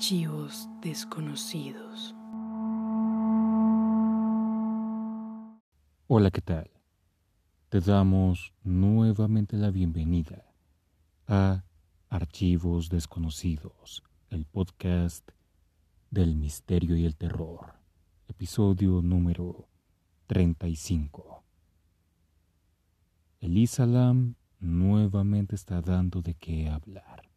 Archivos desconocidos. Hola, ¿qué tal? Te damos nuevamente la bienvenida a Archivos desconocidos, el podcast del misterio y el terror, episodio número 35. Elisa Lam nuevamente está dando de qué hablar.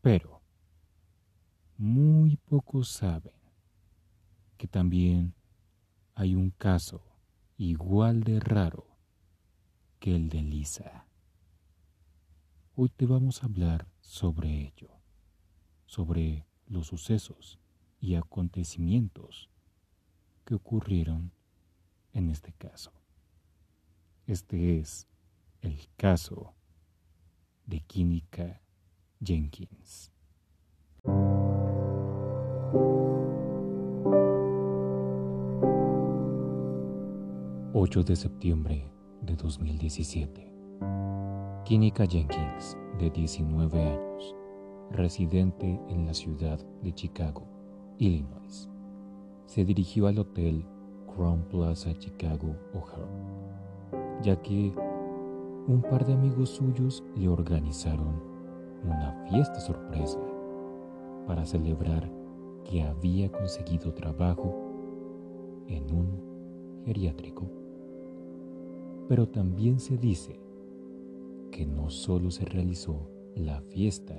Pero muy pocos saben que también hay un caso igual de raro que el de Lisa. Hoy te vamos a hablar sobre ello, sobre los sucesos y acontecimientos que ocurrieron en este caso. Este es el caso de Química Jenkins. 8 de septiembre de 2017. Química Jenkins, de 19 años, residente en la ciudad de Chicago, Illinois, se dirigió al hotel Crown Plaza Chicago O'Hare, ya que un par de amigos suyos le organizaron una fiesta sorpresa para celebrar que había conseguido trabajo en un geriátrico. Pero también se dice que no solo se realizó la fiesta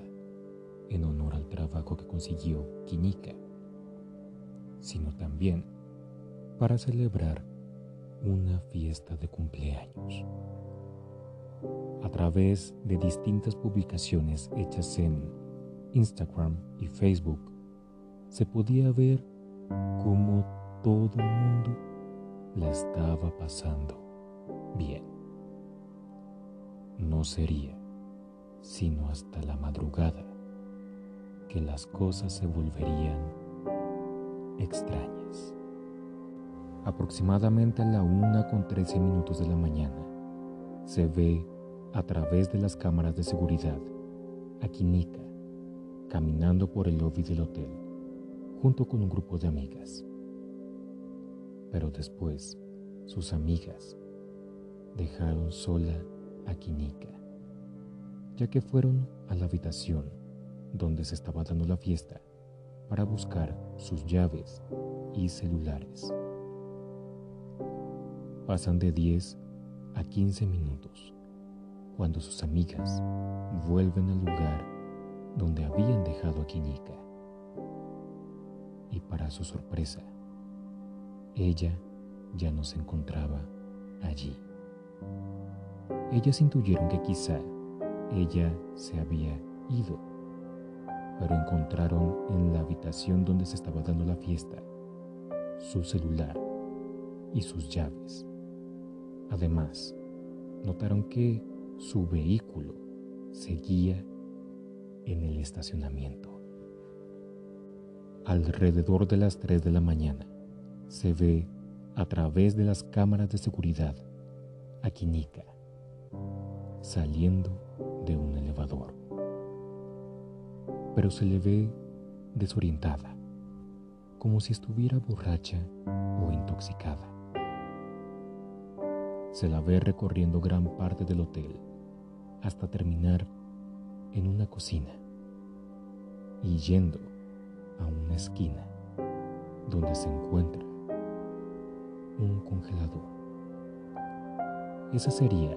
en honor al trabajo que consiguió Quinica, sino también para celebrar una fiesta de cumpleaños a través de distintas publicaciones hechas en Instagram y Facebook, se podía ver cómo todo el mundo la estaba pasando bien. No sería sino hasta la madrugada que las cosas se volverían extrañas. Aproximadamente a la una con 13 minutos de la mañana, se ve a través de las cámaras de seguridad a Kinika caminando por el lobby del hotel junto con un grupo de amigas. Pero después sus amigas dejaron sola a Kinika, ya que fueron a la habitación donde se estaba dando la fiesta para buscar sus llaves y celulares. Pasan de 10 a 15 minutos cuando sus amigas vuelven al lugar donde habían dejado a Quinica. Y para su sorpresa, ella ya no se encontraba allí. Ellas intuyeron que quizá ella se había ido, pero encontraron en la habitación donde se estaba dando la fiesta su celular y sus llaves. Además, notaron que su vehículo seguía en el estacionamiento. Alrededor de las 3 de la mañana se ve a través de las cámaras de seguridad a Kinika saliendo de un elevador. Pero se le ve desorientada, como si estuviera borracha o intoxicada. Se la ve recorriendo gran parte del hotel hasta terminar en una cocina y yendo a una esquina donde se encuentra un congelador. Esa sería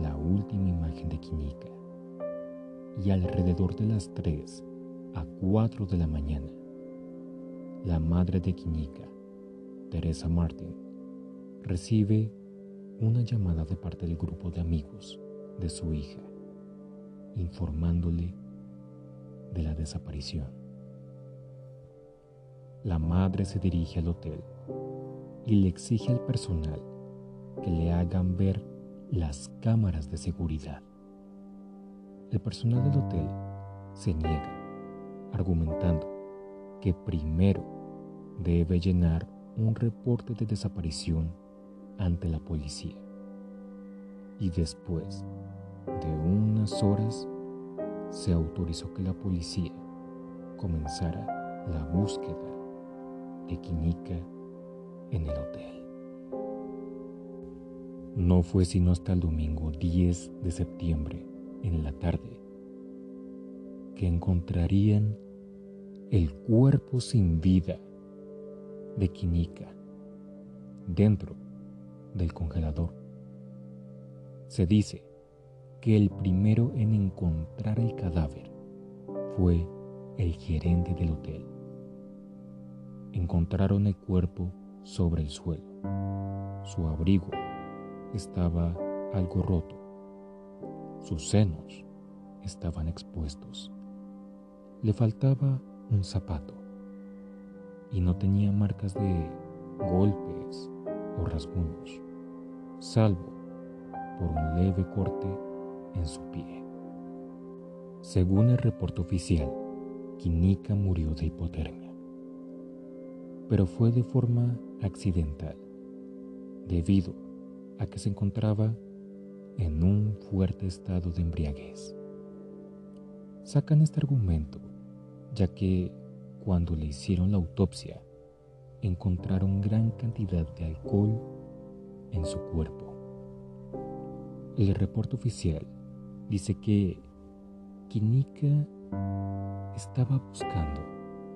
la última imagen de Quinica. Y alrededor de las 3 a 4 de la mañana, la madre de Quinica, Teresa Martin, recibe una llamada de parte del grupo de amigos de su hija, informándole de la desaparición. La madre se dirige al hotel y le exige al personal que le hagan ver las cámaras de seguridad. El personal del hotel se niega, argumentando que primero debe llenar un reporte de desaparición ante la policía y después de unas horas se autorizó que la policía comenzara la búsqueda de Quinica en el hotel. No fue sino hasta el domingo 10 de septiembre, en la tarde, que encontrarían el cuerpo sin vida de Quinica dentro del congelador. Se dice que el primero en encontrar el cadáver fue el gerente del hotel. Encontraron el cuerpo sobre el suelo. Su abrigo estaba algo roto. Sus senos estaban expuestos. Le faltaba un zapato y no tenía marcas de golpes o rasguños, salvo por un leve corte en su pie. Según el reporte oficial, Kinika murió de hipotermia, pero fue de forma accidental, debido a que se encontraba en un fuerte estado de embriaguez. Sacan este argumento ya que cuando le hicieron la autopsia encontraron gran cantidad de alcohol en su cuerpo. El reporte oficial dice que Kinika estaba buscando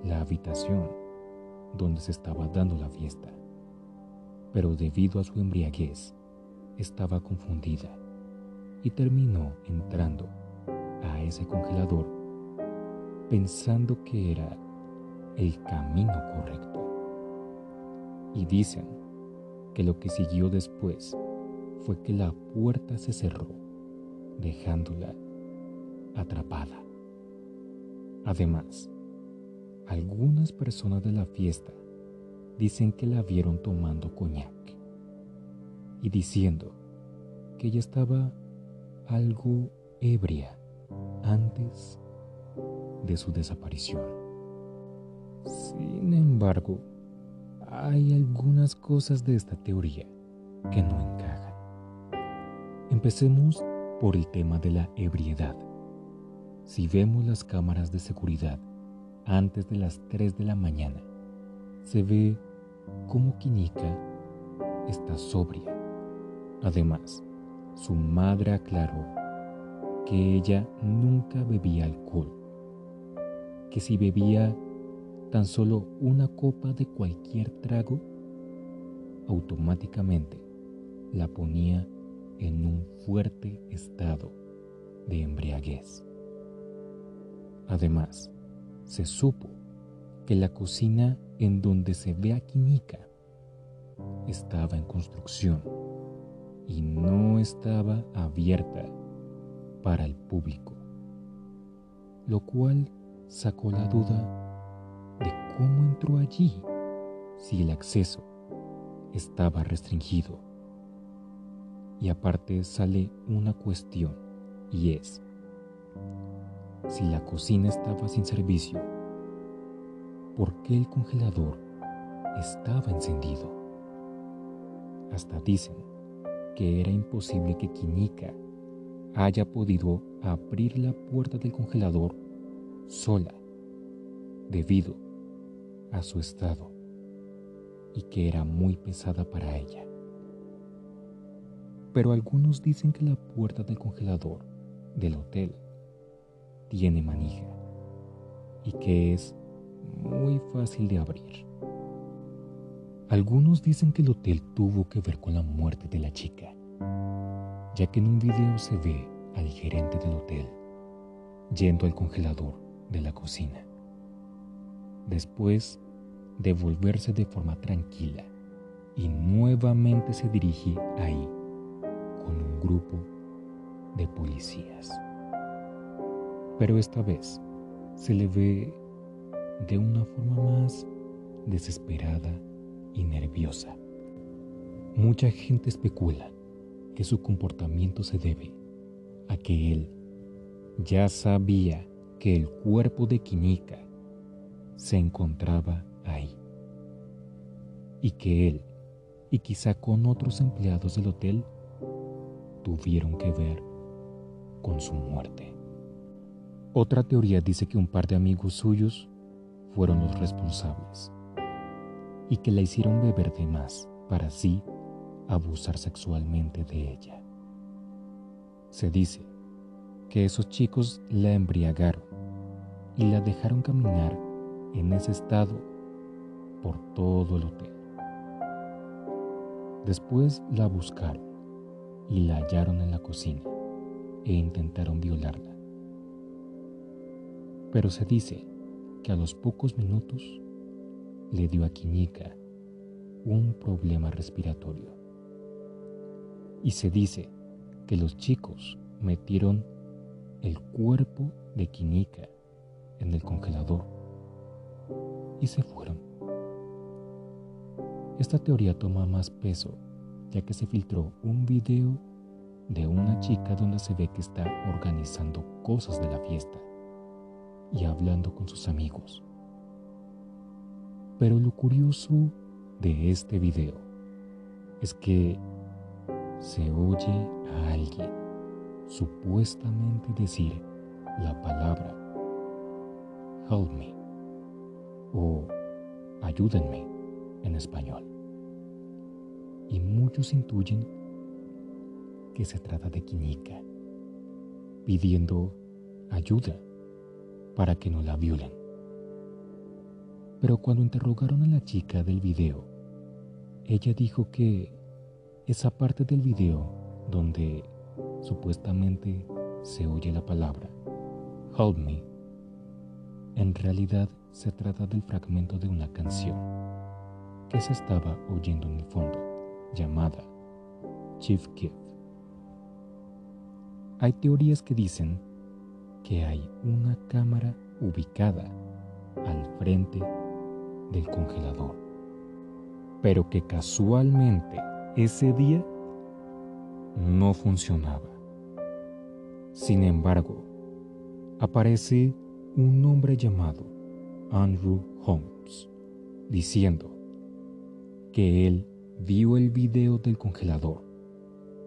la habitación donde se estaba dando la fiesta, pero debido a su embriaguez estaba confundida y terminó entrando a ese congelador pensando que era el camino correcto. Y dicen que lo que siguió después fue que la puerta se cerró, dejándola atrapada. Además, algunas personas de la fiesta dicen que la vieron tomando coñac y diciendo que ella estaba algo ebria antes de su desaparición. Sin embargo, hay algunas cosas de esta teoría que no encajan. Empecemos por el tema de la ebriedad. Si vemos las cámaras de seguridad antes de las 3 de la mañana, se ve como Kinika está sobria. Además, su madre aclaró que ella nunca bebía alcohol, que si bebía tan solo una copa de cualquier trago, automáticamente la ponía en un fuerte estado de embriaguez. Además, se supo que la cocina en donde se ve a Quinica estaba en construcción y no estaba abierta para el público, lo cual sacó la duda de cómo entró allí si el acceso estaba restringido. Y aparte sale una cuestión y es, si la cocina estaba sin servicio, ¿por qué el congelador estaba encendido? Hasta dicen que era imposible que Quinica haya podido abrir la puerta del congelador sola debido a su estado y que era muy pesada para ella. Pero algunos dicen que la puerta del congelador del hotel tiene manija y que es muy fácil de abrir. Algunos dicen que el hotel tuvo que ver con la muerte de la chica, ya que en un video se ve al gerente del hotel yendo al congelador de la cocina. Después de volverse de forma tranquila y nuevamente se dirige ahí con un grupo de policías. Pero esta vez se le ve de una forma más desesperada y nerviosa. Mucha gente especula que su comportamiento se debe a que él ya sabía que el cuerpo de Quinica se encontraba ahí y que él y quizá con otros empleados del hotel tuvieron que ver con su muerte. Otra teoría dice que un par de amigos suyos fueron los responsables y que la hicieron beber de más para así abusar sexualmente de ella. Se dice que esos chicos la embriagaron y la dejaron caminar en ese estado por todo el hotel. Después la buscaron y la hallaron en la cocina e intentaron violarla. Pero se dice que a los pocos minutos le dio a Quiñica un problema respiratorio. Y se dice que los chicos metieron el cuerpo de Quiñica en el congelador y se fueron. Esta teoría toma más peso ya que se filtró un video de una chica donde se ve que está organizando cosas de la fiesta y hablando con sus amigos. Pero lo curioso de este video es que se oye a alguien supuestamente decir la palabra help me o ayúdenme en español. Y muchos intuyen que se trata de Quiñica, pidiendo ayuda para que no la violen. Pero cuando interrogaron a la chica del video, ella dijo que esa parte del video donde supuestamente se oye la palabra Help Me, en realidad se trata del fragmento de una canción que se estaba oyendo en el fondo, llamada Chief Keef. Hay teorías que dicen que hay una cámara ubicada al frente del congelador, pero que casualmente ese día no funcionaba. Sin embargo, aparece un hombre llamado Andrew Holmes diciendo que él vio el video del congelador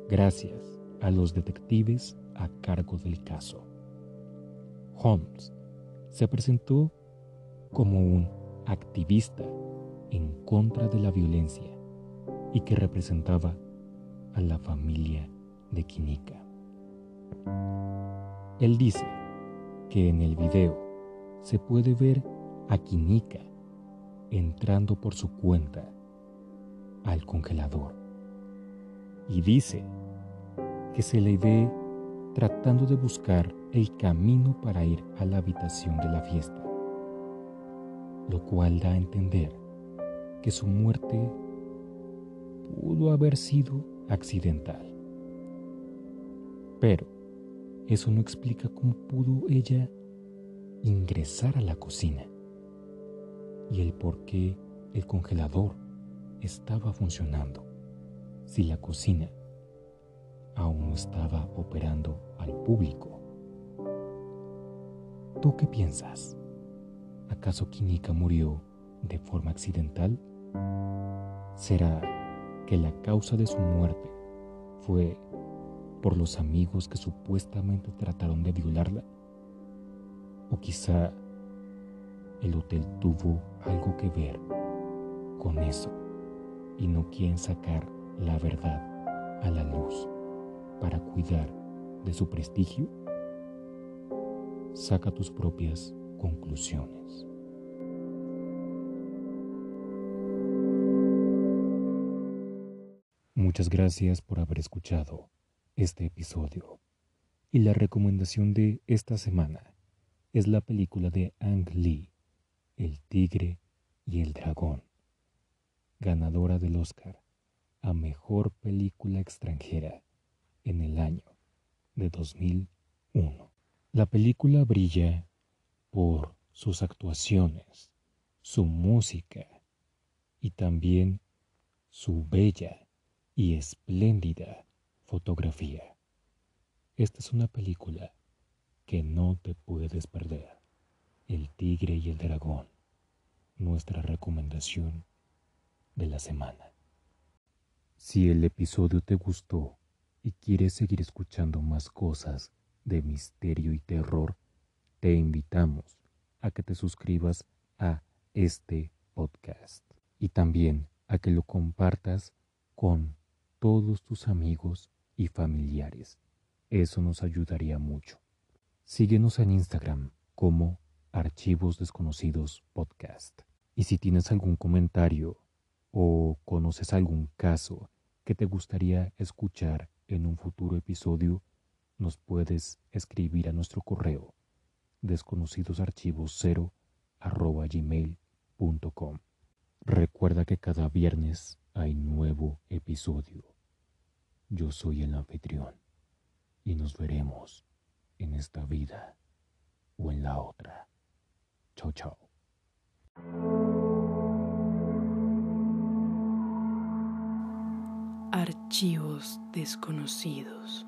gracias a los detectives a cargo del caso. Holmes se presentó como un activista en contra de la violencia y que representaba a la familia de Quinica. Él dice que en el video se puede ver a Quinica entrando por su cuenta al congelador y dice que se le ve tratando de buscar el camino para ir a la habitación de la fiesta, lo cual da a entender que su muerte pudo haber sido accidental. Pero eso no explica cómo pudo ella ingresar a la cocina y el por qué el congelador estaba funcionando si la cocina aún no estaba operando al público. ¿Tú qué piensas? ¿Acaso Kinika murió de forma accidental? ¿Será que la causa de su muerte fue por los amigos que supuestamente trataron de violarla? ¿O quizá el hotel tuvo algo que ver con eso y no quieren sacar la verdad a la luz? para cuidar de su prestigio? Saca tus propias conclusiones. Muchas gracias por haber escuchado este episodio. Y la recomendación de esta semana es la película de Ang Lee, El tigre y el dragón, ganadora del Oscar a Mejor Película Extranjera en el año de 2001. La película brilla por sus actuaciones, su música y también su bella y espléndida fotografía. Esta es una película que no te puedes perder. El tigre y el dragón, nuestra recomendación de la semana. Si el episodio te gustó, y quieres seguir escuchando más cosas de misterio y terror, te invitamos a que te suscribas a este podcast y también a que lo compartas con todos tus amigos y familiares. Eso nos ayudaría mucho. Síguenos en Instagram como Archivos Desconocidos Podcast. Y si tienes algún comentario o conoces algún caso que te gustaría escuchar en un futuro episodio, nos puedes escribir a nuestro correo desconocidosarchivos0 gmail.com. Recuerda que cada viernes hay nuevo episodio. Yo soy el anfitrión y nos veremos en esta vida o en la otra. Chao, chao. Archivos desconocidos.